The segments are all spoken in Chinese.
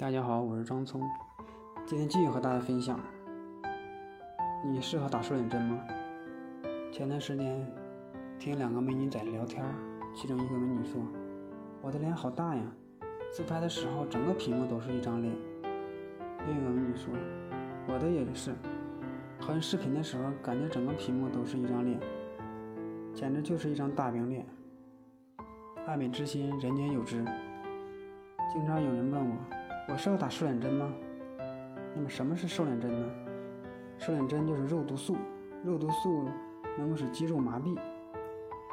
大家好，我是张聪，今天继续和大家分享。你适合打瘦脸针吗？前段时间听两个美女在聊天，其中一个美女说：“我的脸好大呀，自拍的时候整个屏幕都是一张脸。”另一个美女说：“我的也是，拍视频的时候感觉整个屏幕都是一张脸，简直就是一张大饼脸。”爱美之心，人皆有之。经常有人问我。我是要打瘦脸针吗？那么什么是瘦脸针呢？瘦脸针就是肉毒素，肉毒素能够使肌肉麻痹。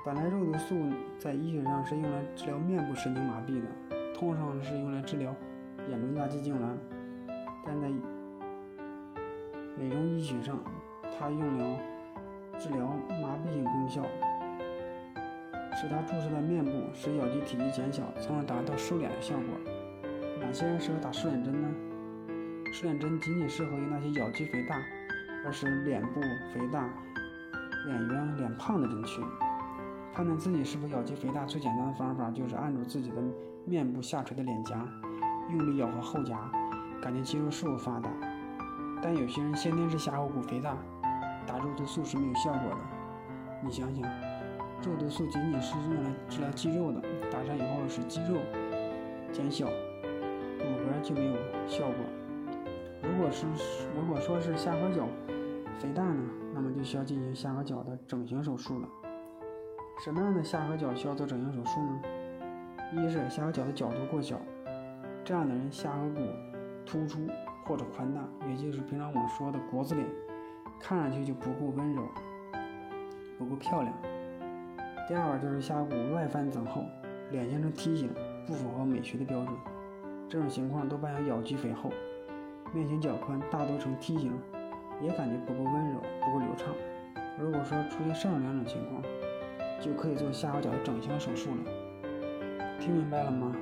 本来肉毒素在医学上是用来治疗面部神经麻痹的，通常是用来治疗眼轮匝肌痉挛，但在美容医学上，它用了治疗麻痹性功效，使它注射在面部，使咬肌体积减小，从而达到瘦脸的效果。哪些人适合打瘦脸针呢？瘦脸针仅仅适合于那些咬肌肥大，而使脸部肥大、脸圆、脸胖的人群。判断自己是否咬肌肥大，最简单的方法就是按住自己的面部下垂的脸颊，用力咬合后颊，感觉肌肉是否发达。但有些人先天是下颌骨肥大，打肉毒素是没有效果的。你想想，肉毒素仅仅是用来治疗肌肉的，打上以后使肌肉减小。骨骼就没有效果。如果是如果说是下颌角肥大呢，那么就需要进行下颌角的整形手术了。什么样的下颌角需要做整形手术呢？一是下颌角的角度过小，这样的人下颌骨突出或者宽大，也就是平常我们说的国字脸，看上去就不够温柔，不够漂亮。第二个就是下颌骨外翻增厚，脸型呈梯形，不符合美学的标准。这种情况都伴有咬肌肥厚，面型较宽，大多呈梯形，也感觉不够温柔，不够流畅。如果说出现上述两种情况，就可以做下颌角的整形手术了。听明白了吗？